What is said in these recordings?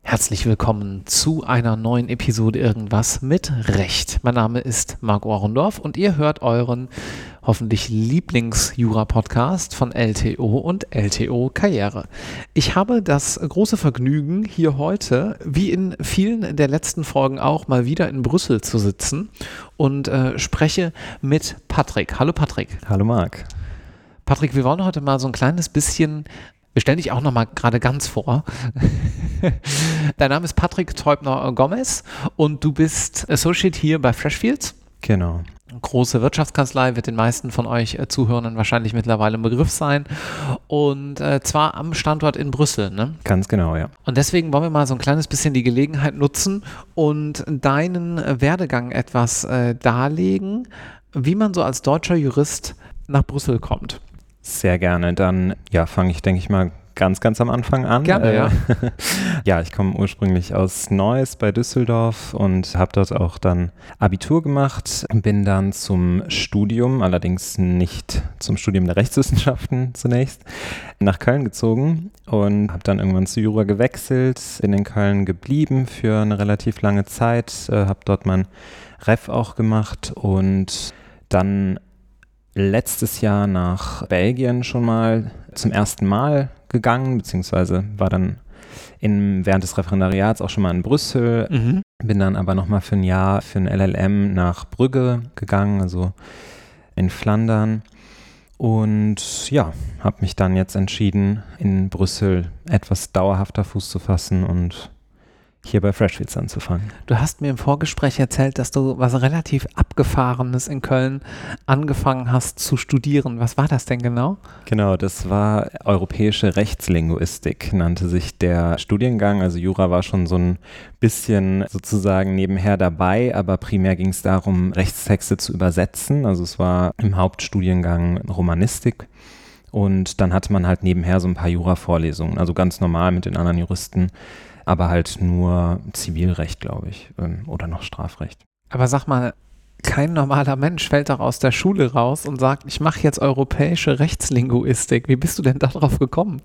Herzlich willkommen zu einer neuen Episode Irgendwas mit Recht. Mein Name ist Marc Ohrendorf und ihr hört euren hoffentlich Lieblings-Jura-Podcast von LTO und LTO Karriere. Ich habe das große Vergnügen, hier heute, wie in vielen der letzten Folgen auch, mal wieder in Brüssel zu sitzen und äh, spreche mit Patrick. Hallo Patrick. Hallo Marc. Patrick, wir wollen heute mal so ein kleines bisschen wir stellen dich auch noch mal gerade ganz vor. Dein Name ist Patrick Teubner Gomez und du bist Associate hier bei Freshfields. Genau. Große Wirtschaftskanzlei wird den meisten von euch äh, Zuhörern wahrscheinlich mittlerweile ein Begriff sein. Und äh, zwar am Standort in Brüssel. Ne? Ganz genau, ja. Und deswegen wollen wir mal so ein kleines bisschen die Gelegenheit nutzen und deinen Werdegang etwas äh, darlegen, wie man so als deutscher Jurist nach Brüssel kommt. Sehr gerne. Dann ja, fange ich, denke ich mal, ganz, ganz am Anfang an. Gerne, äh, ja. ja, ich komme ursprünglich aus Neuss bei Düsseldorf und habe dort auch dann Abitur gemacht, bin dann zum Studium, allerdings nicht zum Studium der Rechtswissenschaften zunächst, nach Köln gezogen und habe dann irgendwann zu Jura gewechselt, bin in Köln geblieben für eine relativ lange Zeit, äh, habe dort mein Ref auch gemacht und dann letztes Jahr nach Belgien schon mal zum ersten Mal gegangen, beziehungsweise war dann in, während des Referendariats auch schon mal in Brüssel, mhm. bin dann aber nochmal für ein Jahr für ein LLM nach Brügge gegangen, also in Flandern. Und ja, habe mich dann jetzt entschieden, in Brüssel etwas dauerhafter Fuß zu fassen und hier bei Freshfields anzufangen. Du hast mir im Vorgespräch erzählt, dass du was relativ Abgefahrenes in Köln angefangen hast zu studieren. Was war das denn genau? Genau, das war europäische Rechtslinguistik, nannte sich der Studiengang. Also Jura war schon so ein bisschen sozusagen nebenher dabei, aber primär ging es darum, Rechtstexte zu übersetzen. Also es war im Hauptstudiengang Romanistik. Und dann hatte man halt nebenher so ein paar Jura-Vorlesungen, also ganz normal mit den anderen Juristen aber halt nur Zivilrecht, glaube ich, ähm, oder noch Strafrecht. Aber sag mal, kein normaler Mensch fällt doch aus der Schule raus und sagt, ich mache jetzt europäische Rechtslinguistik. Wie bist du denn darauf gekommen?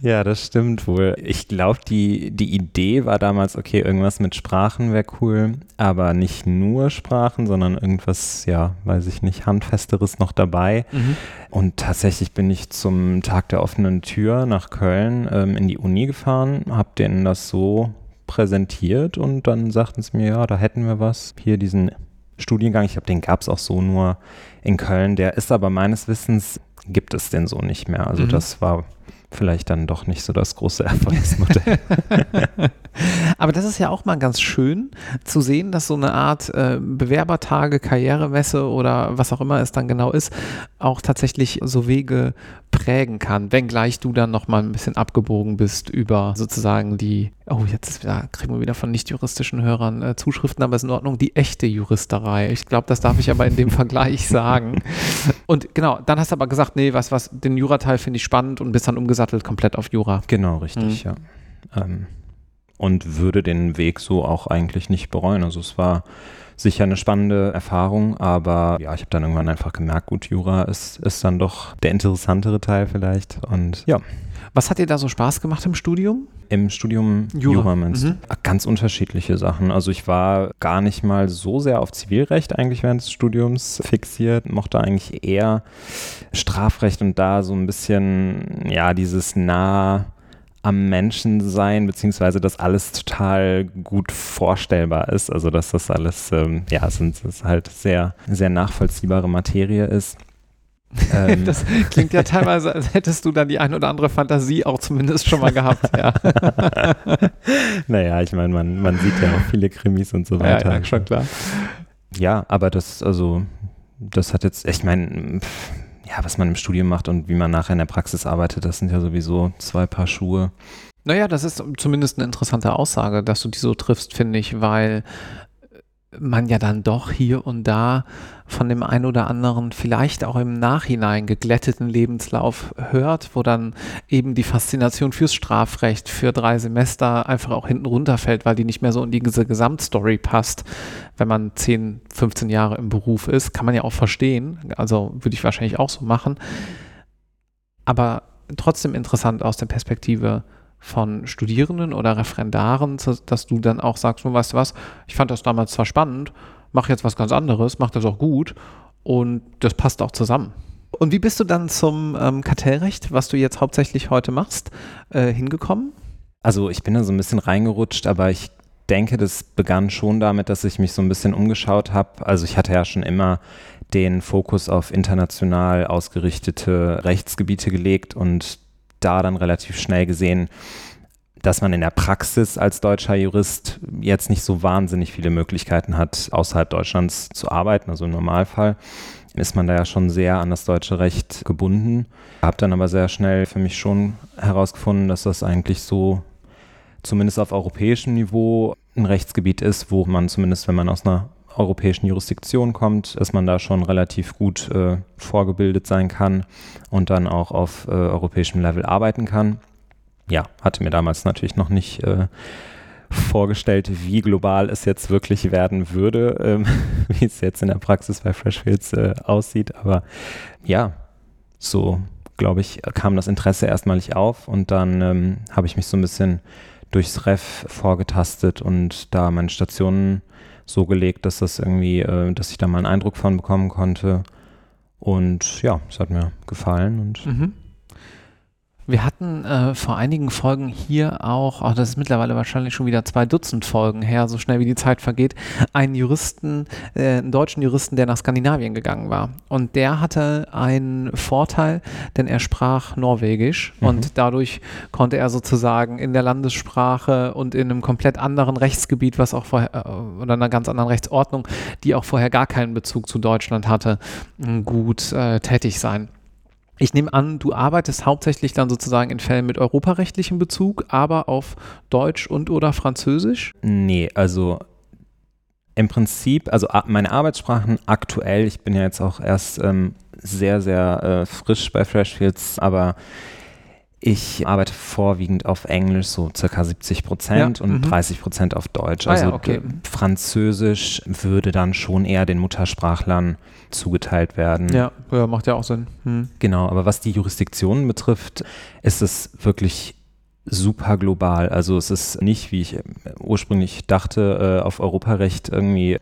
Ja, das stimmt wohl. Ich glaube, die, die Idee war damals, okay, irgendwas mit Sprachen wäre cool, aber nicht nur Sprachen, sondern irgendwas, ja, weiß ich nicht, handfesteres noch dabei. Mhm. Und tatsächlich bin ich zum Tag der offenen Tür nach Köln ähm, in die Uni gefahren, habe denen das so präsentiert und dann sagten sie mir, ja, da hätten wir was. Hier diesen Studiengang. Ich glaube, den gab es auch so nur in Köln. Der ist aber meines Wissens, gibt es den so nicht mehr. Also mhm. das war vielleicht dann doch nicht so das große Erfolgsmodell. Aber das ist ja auch mal ganz schön zu sehen, dass so eine Art äh, Bewerbertage, Karrieremesse oder was auch immer es dann genau ist, auch tatsächlich so Wege prägen kann, wenngleich du dann nochmal ein bisschen abgebogen bist über sozusagen die, oh, jetzt ja, kriegen wir wieder von nicht-juristischen Hörern äh, Zuschriften, aber ist in Ordnung, die echte Juristerei. Ich glaube, das darf ich aber in dem Vergleich sagen. Und genau, dann hast du aber gesagt, nee, was, was, den Jurateil finde ich spannend und bist dann umgesattelt komplett auf Jura. Genau, richtig, mhm. ja. Ähm, und würde den Weg so auch eigentlich nicht bereuen. Also es war sicher eine spannende Erfahrung, aber ja, ich habe dann irgendwann einfach gemerkt, gut, Jura ist, ist dann doch der interessantere Teil vielleicht und ja. Was hat dir da so Spaß gemacht im Studium? Im Studium Jura, Jura meinst mhm. Ganz unterschiedliche Sachen. Also ich war gar nicht mal so sehr auf Zivilrecht eigentlich während des Studiums fixiert, mochte eigentlich eher Strafrecht und da so ein bisschen, ja, dieses nah am Menschen sein, beziehungsweise dass alles total gut vorstellbar ist. Also dass das alles, ähm, ja, es halt sehr, sehr nachvollziehbare Materie ist. Ähm. Das klingt ja teilweise, als hättest du dann die ein oder andere Fantasie auch zumindest schon mal gehabt, ja. naja, ich meine, man, man sieht ja auch viele Krimis und so weiter. Ja, ja schon klar. Ja, aber das, also, das hat jetzt, ich meine, ja, was man im Studium macht und wie man nachher in der Praxis arbeitet, das sind ja sowieso zwei Paar Schuhe. Naja, das ist zumindest eine interessante Aussage, dass du die so triffst, finde ich, weil man ja dann doch hier und da von dem einen oder anderen vielleicht auch im Nachhinein geglätteten Lebenslauf hört, wo dann eben die Faszination fürs Strafrecht für drei Semester einfach auch hinten runterfällt, weil die nicht mehr so in diese Gesamtstory passt. Wenn man 10, 15 Jahre im Beruf ist, kann man ja auch verstehen. Also würde ich wahrscheinlich auch so machen. Aber trotzdem interessant aus der Perspektive von Studierenden oder Referendaren, dass du dann auch sagst, weißt du was, ich fand das damals zwar spannend, mache jetzt was ganz anderes, mache das auch gut und das passt auch zusammen. Und wie bist du dann zum ähm, Kartellrecht, was du jetzt hauptsächlich heute machst, äh, hingekommen? Also ich bin da so ein bisschen reingerutscht, aber ich denke, das begann schon damit, dass ich mich so ein bisschen umgeschaut habe. Also ich hatte ja schon immer den Fokus auf international ausgerichtete Rechtsgebiete gelegt und da dann relativ schnell gesehen, dass man in der Praxis als deutscher Jurist jetzt nicht so wahnsinnig viele Möglichkeiten hat, außerhalb Deutschlands zu arbeiten. Also im Normalfall ist man da ja schon sehr an das deutsche Recht gebunden. Habe dann aber sehr schnell für mich schon herausgefunden, dass das eigentlich so zumindest auf europäischem Niveau ein Rechtsgebiet ist, wo man zumindest, wenn man aus einer europäischen Jurisdiktion kommt, dass man da schon relativ gut äh, vorgebildet sein kann und dann auch auf äh, europäischem Level arbeiten kann. Ja, hatte mir damals natürlich noch nicht äh, vorgestellt, wie global es jetzt wirklich werden würde, ähm, wie es jetzt in der Praxis bei Freshfields äh, aussieht. Aber ja, so glaube ich, kam das Interesse erstmalig auf und dann ähm, habe ich mich so ein bisschen durchs Ref vorgetastet und da meine Stationen so gelegt, dass das irgendwie, äh, dass ich da mal einen Eindruck von bekommen konnte. Und ja, es hat mir gefallen und mhm. Wir hatten äh, vor einigen Folgen hier auch, oh, das ist mittlerweile wahrscheinlich schon wieder zwei Dutzend Folgen her, so schnell wie die Zeit vergeht, einen Juristen, äh, einen deutschen Juristen, der nach Skandinavien gegangen war. Und der hatte einen Vorteil, denn er sprach Norwegisch mhm. und dadurch konnte er sozusagen in der Landessprache und in einem komplett anderen Rechtsgebiet, was auch vorher, äh, oder einer ganz anderen Rechtsordnung, die auch vorher gar keinen Bezug zu Deutschland hatte, gut äh, tätig sein. Ich nehme an, du arbeitest hauptsächlich dann sozusagen in Fällen mit europarechtlichem Bezug, aber auf Deutsch und oder Französisch? Nee, also im Prinzip, also meine Arbeitssprachen aktuell, ich bin ja jetzt auch erst ähm, sehr, sehr äh, frisch bei Freshfields, aber ich arbeite vorwiegend auf Englisch, so circa 70 Prozent ja, und 30 mhm. Prozent auf Deutsch. Also ah, ja, okay. Französisch würde dann schon eher den Muttersprachlern zugeteilt werden. Ja, ja macht ja auch Sinn. Hm. Genau, aber was die Jurisdiktionen betrifft, ist es wirklich super global. Also es ist nicht, wie ich ursprünglich dachte, äh, auf Europarecht irgendwie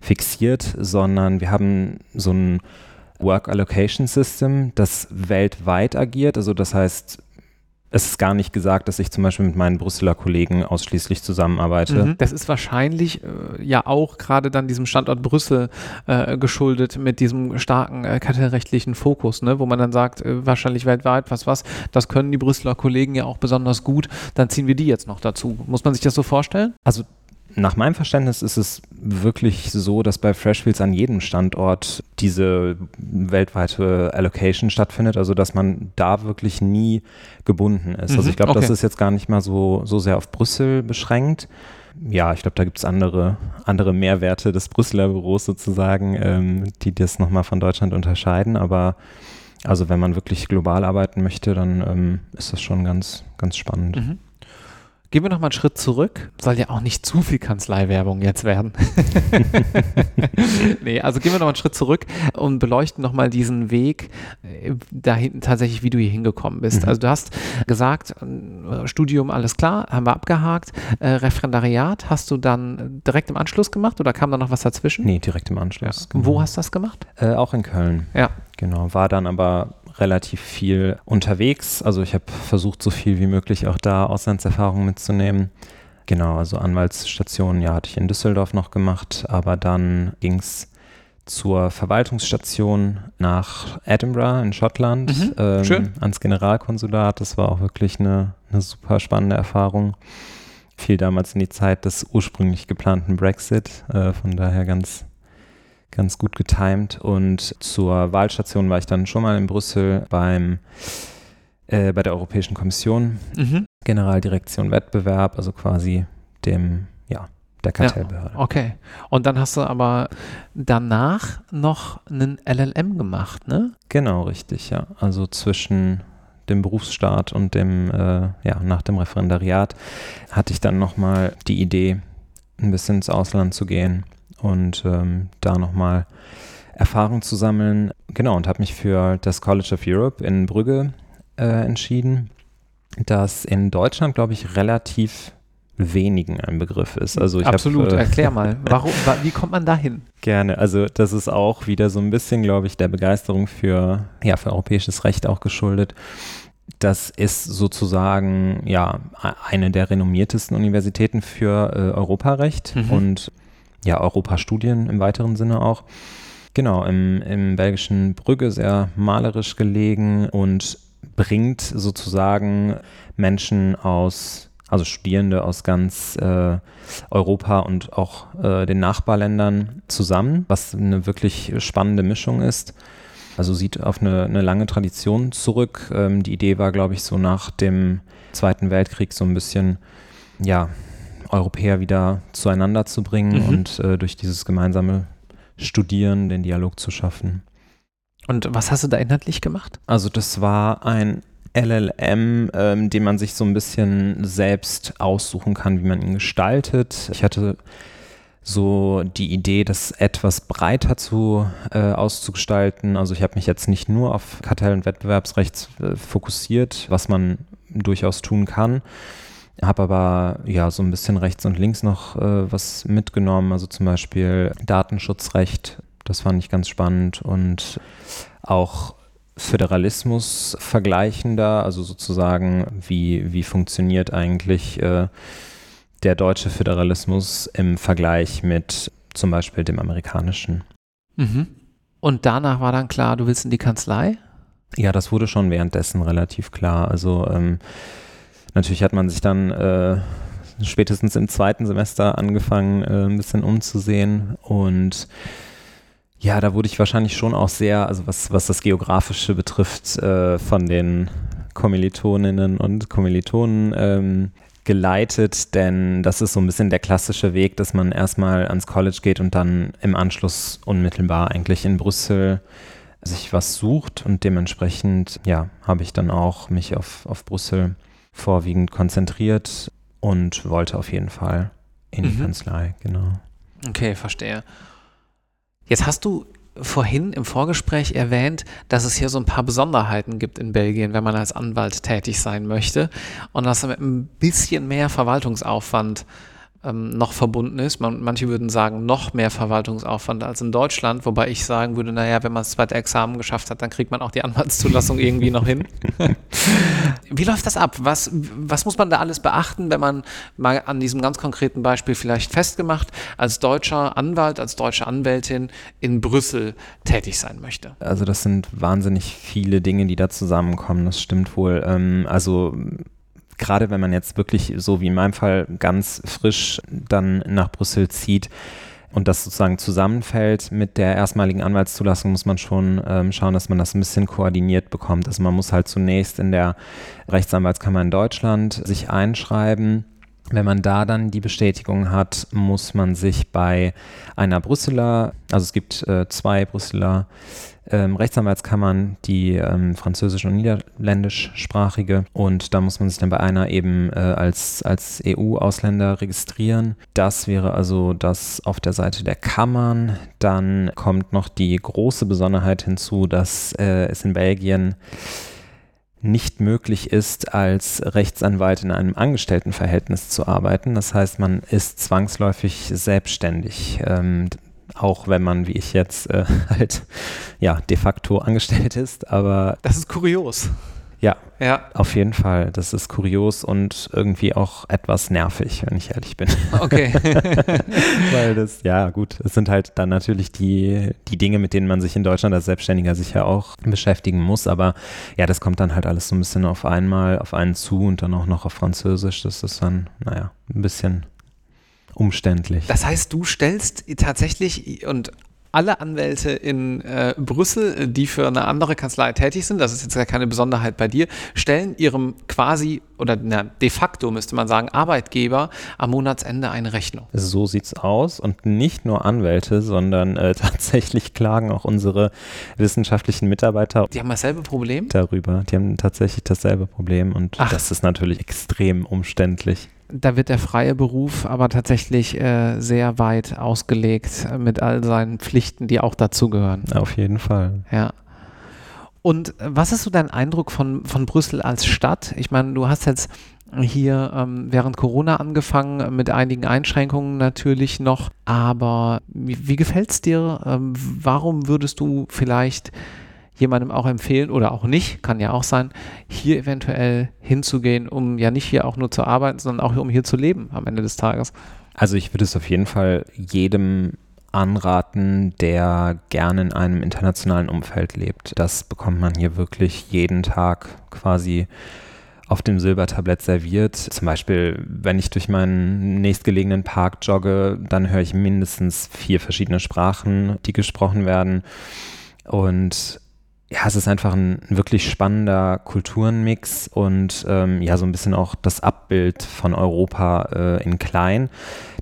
fixiert, sondern wir haben so ein Work Allocation System, das weltweit agiert. Also das heißt, es ist gar nicht gesagt, dass ich zum Beispiel mit meinen Brüsseler Kollegen ausschließlich zusammenarbeite. Mhm. Das ist wahrscheinlich äh, ja auch gerade dann diesem Standort Brüssel äh, geschuldet mit diesem starken äh, kartellrechtlichen Fokus, ne? wo man dann sagt, äh, wahrscheinlich weltweit, was was, das können die Brüsseler Kollegen ja auch besonders gut, dann ziehen wir die jetzt noch dazu. Muss man sich das so vorstellen? Also nach meinem Verständnis ist es wirklich so, dass bei Freshfields an jedem Standort diese weltweite Allocation stattfindet, also dass man da wirklich nie gebunden ist. Mhm, also ich glaube, okay. das ist jetzt gar nicht mal so, so sehr auf Brüssel beschränkt. Ja, ich glaube, da gibt es andere, andere Mehrwerte des Brüsseler Büros sozusagen, ähm, die das nochmal von Deutschland unterscheiden. Aber also wenn man wirklich global arbeiten möchte, dann ähm, ist das schon ganz, ganz spannend. Mhm. Gehen wir nochmal einen Schritt zurück. Soll ja auch nicht zu viel Kanzleiwerbung jetzt werden. nee, also gehen wir nochmal einen Schritt zurück und beleuchten nochmal diesen Weg äh, dahin tatsächlich, wie du hier hingekommen bist. Mhm. Also du hast gesagt, äh, Studium, alles klar, haben wir abgehakt. Äh, Referendariat hast du dann direkt im Anschluss gemacht oder kam da noch was dazwischen? Nee, direkt im Anschluss. Ja. Genau. Wo hast du das gemacht? Äh, auch in Köln. Ja. Genau, war dann aber relativ viel unterwegs. Also ich habe versucht, so viel wie möglich auch da Auslandserfahrungen mitzunehmen. Genau, also Anwaltsstationen, ja, hatte ich in Düsseldorf noch gemacht, aber dann ging es zur Verwaltungsstation nach Edinburgh in Schottland, mhm, ähm, ans Generalkonsulat. Das war auch wirklich eine, eine super spannende Erfahrung. Fiel damals in die Zeit des ursprünglich geplanten Brexit, äh, von daher ganz ganz gut getimt. Und zur Wahlstation war ich dann schon mal in Brüssel beim äh, bei der Europäischen Kommission, mhm. Generaldirektion Wettbewerb, also quasi dem, ja, der Kartellbehörde. Ja, okay. Und dann hast du aber danach noch einen LLM gemacht, ne? Genau, richtig, ja. Also zwischen dem Berufsstaat und dem, äh, ja, nach dem Referendariat hatte ich dann nochmal die Idee, ein bisschen ins Ausland zu gehen und ähm, da nochmal Erfahrung zu sammeln. Genau, und habe mich für das College of Europe in Brügge äh, entschieden, das in Deutschland, glaube ich, relativ wenigen ein Begriff ist. Also ich Absolut, hab, äh, erklär mal, warum, wie kommt man dahin? Gerne, also das ist auch wieder so ein bisschen, glaube ich, der Begeisterung für, ja, für europäisches Recht auch geschuldet. Das ist sozusagen ja eine der renommiertesten Universitäten für äh, Europarecht mhm. und ja, Europastudien im weiteren Sinne auch. Genau, im, im belgischen Brügge sehr malerisch gelegen und bringt sozusagen Menschen aus also Studierende aus ganz äh, Europa und auch äh, den Nachbarländern zusammen, was eine wirklich spannende Mischung ist. Also sieht auf eine, eine lange Tradition zurück. Ähm, die Idee war, glaube ich, so nach dem Zweiten Weltkrieg so ein bisschen, ja, Europäer wieder zueinander zu bringen mhm. und äh, durch dieses gemeinsame Studieren den Dialog zu schaffen. Und was hast du da inhaltlich gemacht? Also das war ein LLM, ähm, den man sich so ein bisschen selbst aussuchen kann, wie man ihn gestaltet. Ich hatte so die Idee, das etwas breiter zu äh, auszugestalten. Also ich habe mich jetzt nicht nur auf Kartell- und Wettbewerbsrecht äh, fokussiert, was man durchaus tun kann. Habe aber ja so ein bisschen rechts und links noch äh, was mitgenommen, also zum Beispiel Datenschutzrecht, das fand ich ganz spannend und auch Föderalismus vergleichender, also sozusagen, wie, wie funktioniert eigentlich äh, der deutsche Föderalismus im Vergleich mit zum Beispiel dem amerikanischen. Mhm. Und danach war dann klar, du willst in die Kanzlei? Ja, das wurde schon währenddessen relativ klar. Also ähm, natürlich hat man sich dann äh, spätestens im zweiten Semester angefangen, äh, ein bisschen umzusehen. Und ja, da wurde ich wahrscheinlich schon auch sehr, also was, was das Geografische betrifft, äh, von den Kommilitoninnen und Kommilitonen ähm, geleitet, denn das ist so ein bisschen der klassische Weg, dass man erstmal ans College geht und dann im Anschluss unmittelbar eigentlich in Brüssel sich was sucht. Und dementsprechend, ja, habe ich dann auch mich auf, auf Brüssel vorwiegend konzentriert und wollte auf jeden Fall in die mhm. Kanzlei, genau. Okay, verstehe. Jetzt hast du vorhin im Vorgespräch erwähnt, dass es hier so ein paar Besonderheiten gibt in Belgien, wenn man als Anwalt tätig sein möchte und dass mit ein bisschen mehr Verwaltungsaufwand ähm, noch verbunden ist. Man, manche würden sagen, noch mehr Verwaltungsaufwand als in Deutschland, wobei ich sagen würde, naja, wenn man das zweite Examen geschafft hat, dann kriegt man auch die Anwaltszulassung irgendwie noch hin. Wie läuft das ab? Was, was muss man da alles beachten, wenn man mal an diesem ganz konkreten Beispiel vielleicht festgemacht, als deutscher Anwalt, als deutsche Anwältin in Brüssel tätig sein möchte? Also das sind wahnsinnig viele Dinge, die da zusammenkommen, das stimmt wohl. Ähm, also gerade wenn man jetzt wirklich so wie in meinem Fall ganz frisch dann nach Brüssel zieht und das sozusagen zusammenfällt mit der erstmaligen Anwaltszulassung, muss man schon ähm, schauen, dass man das ein bisschen koordiniert bekommt. Also man muss halt zunächst in der Rechtsanwaltskammer in Deutschland sich einschreiben. Wenn man da dann die Bestätigung hat, muss man sich bei einer Brüsseler, also es gibt äh, zwei Brüsseler ähm, Rechtsanwaltskammern, die ähm, französisch- und niederländischsprachige. Und da muss man sich dann bei einer eben äh, als, als EU-Ausländer registrieren. Das wäre also das auf der Seite der Kammern. Dann kommt noch die große Besonderheit hinzu, dass äh, es in Belgien nicht möglich ist, als Rechtsanwalt in einem Angestelltenverhältnis zu arbeiten. Das heißt, man ist zwangsläufig selbstständig. Ähm, auch wenn man, wie ich jetzt, äh, halt ja de facto angestellt ist, aber. Das ist kurios. Ja, ja, auf jeden Fall. Das ist kurios und irgendwie auch etwas nervig, wenn ich ehrlich bin. Okay. Weil das, ja gut, es sind halt dann natürlich die, die Dinge, mit denen man sich in Deutschland als Selbstständiger sicher auch beschäftigen muss. Aber ja, das kommt dann halt alles so ein bisschen auf einmal, auf einen zu und dann auch noch auf Französisch. Das ist dann, naja, ein bisschen umständlich. Das heißt, du stellst tatsächlich und alle Anwälte in äh, Brüssel, die für eine andere Kanzlei tätig sind, das ist jetzt ja keine Besonderheit bei dir, stellen ihrem quasi oder na, de facto müsste man sagen, Arbeitgeber am Monatsende eine Rechnung. So sieht's aus und nicht nur Anwälte, sondern äh, tatsächlich klagen auch unsere wissenschaftlichen Mitarbeiter. Die haben dasselbe Problem? Darüber. Die haben tatsächlich dasselbe Problem und Ach. das ist natürlich extrem umständlich da wird der freie Beruf aber tatsächlich äh, sehr weit ausgelegt mit all seinen Pflichten, die auch dazugehören. Auf jeden Fall. Ja. Und was ist so dein Eindruck von, von Brüssel als Stadt? Ich meine, du hast jetzt hier ähm, während Corona angefangen, mit einigen Einschränkungen natürlich noch. Aber wie, wie gefällt es dir? Ähm, warum würdest du vielleicht jemandem auch empfehlen oder auch nicht, kann ja auch sein, hier eventuell hinzugehen, um ja nicht hier auch nur zu arbeiten, sondern auch um hier zu leben am Ende des Tages? Also ich würde es auf jeden Fall jedem anraten, der gerne in einem internationalen Umfeld lebt. Das bekommt man hier wirklich jeden Tag quasi auf dem Silbertablett serviert. Zum Beispiel, wenn ich durch meinen nächstgelegenen Park jogge, dann höre ich mindestens vier verschiedene Sprachen, die gesprochen werden. Und ja, es ist einfach ein, wirklich spannender Kulturenmix und ähm, ja, so ein bisschen auch das Abbild von Europa äh, in klein.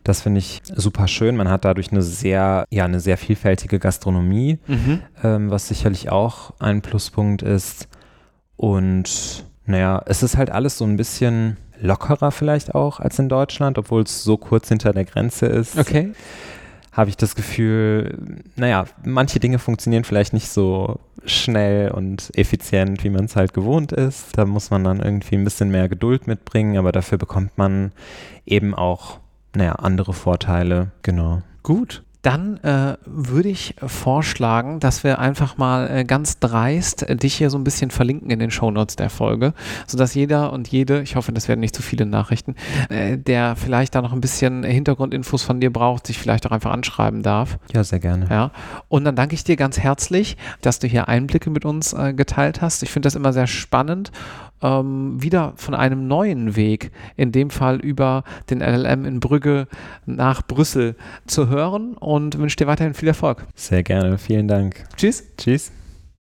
Das finde ich super schön. Man hat dadurch eine sehr, ja, eine sehr vielfältige Gastronomie, mhm. ähm, was sicherlich auch ein Pluspunkt ist. Und naja, es ist halt alles so ein bisschen lockerer vielleicht auch als in Deutschland, obwohl es so kurz hinter der Grenze ist. Okay habe ich das Gefühl, naja, manche Dinge funktionieren vielleicht nicht so schnell und effizient, wie man es halt gewohnt ist. Da muss man dann irgendwie ein bisschen mehr Geduld mitbringen, aber dafür bekommt man eben auch, naja, andere Vorteile. Genau. Gut. Dann äh, würde ich vorschlagen, dass wir einfach mal äh, ganz dreist äh, dich hier so ein bisschen verlinken in den Shownotes der Folge, sodass jeder und jede, ich hoffe, das werden nicht zu viele Nachrichten, äh, der vielleicht da noch ein bisschen Hintergrundinfos von dir braucht, sich vielleicht auch einfach anschreiben darf. Ja, sehr gerne. Ja. Und dann danke ich dir ganz herzlich, dass du hier Einblicke mit uns äh, geteilt hast. Ich finde das immer sehr spannend ähm, wieder von einem neuen Weg, in dem Fall über den LLM in Brügge nach Brüssel zu hören und wünsche dir weiterhin viel Erfolg. Sehr gerne, vielen Dank. Tschüss. Tschüss.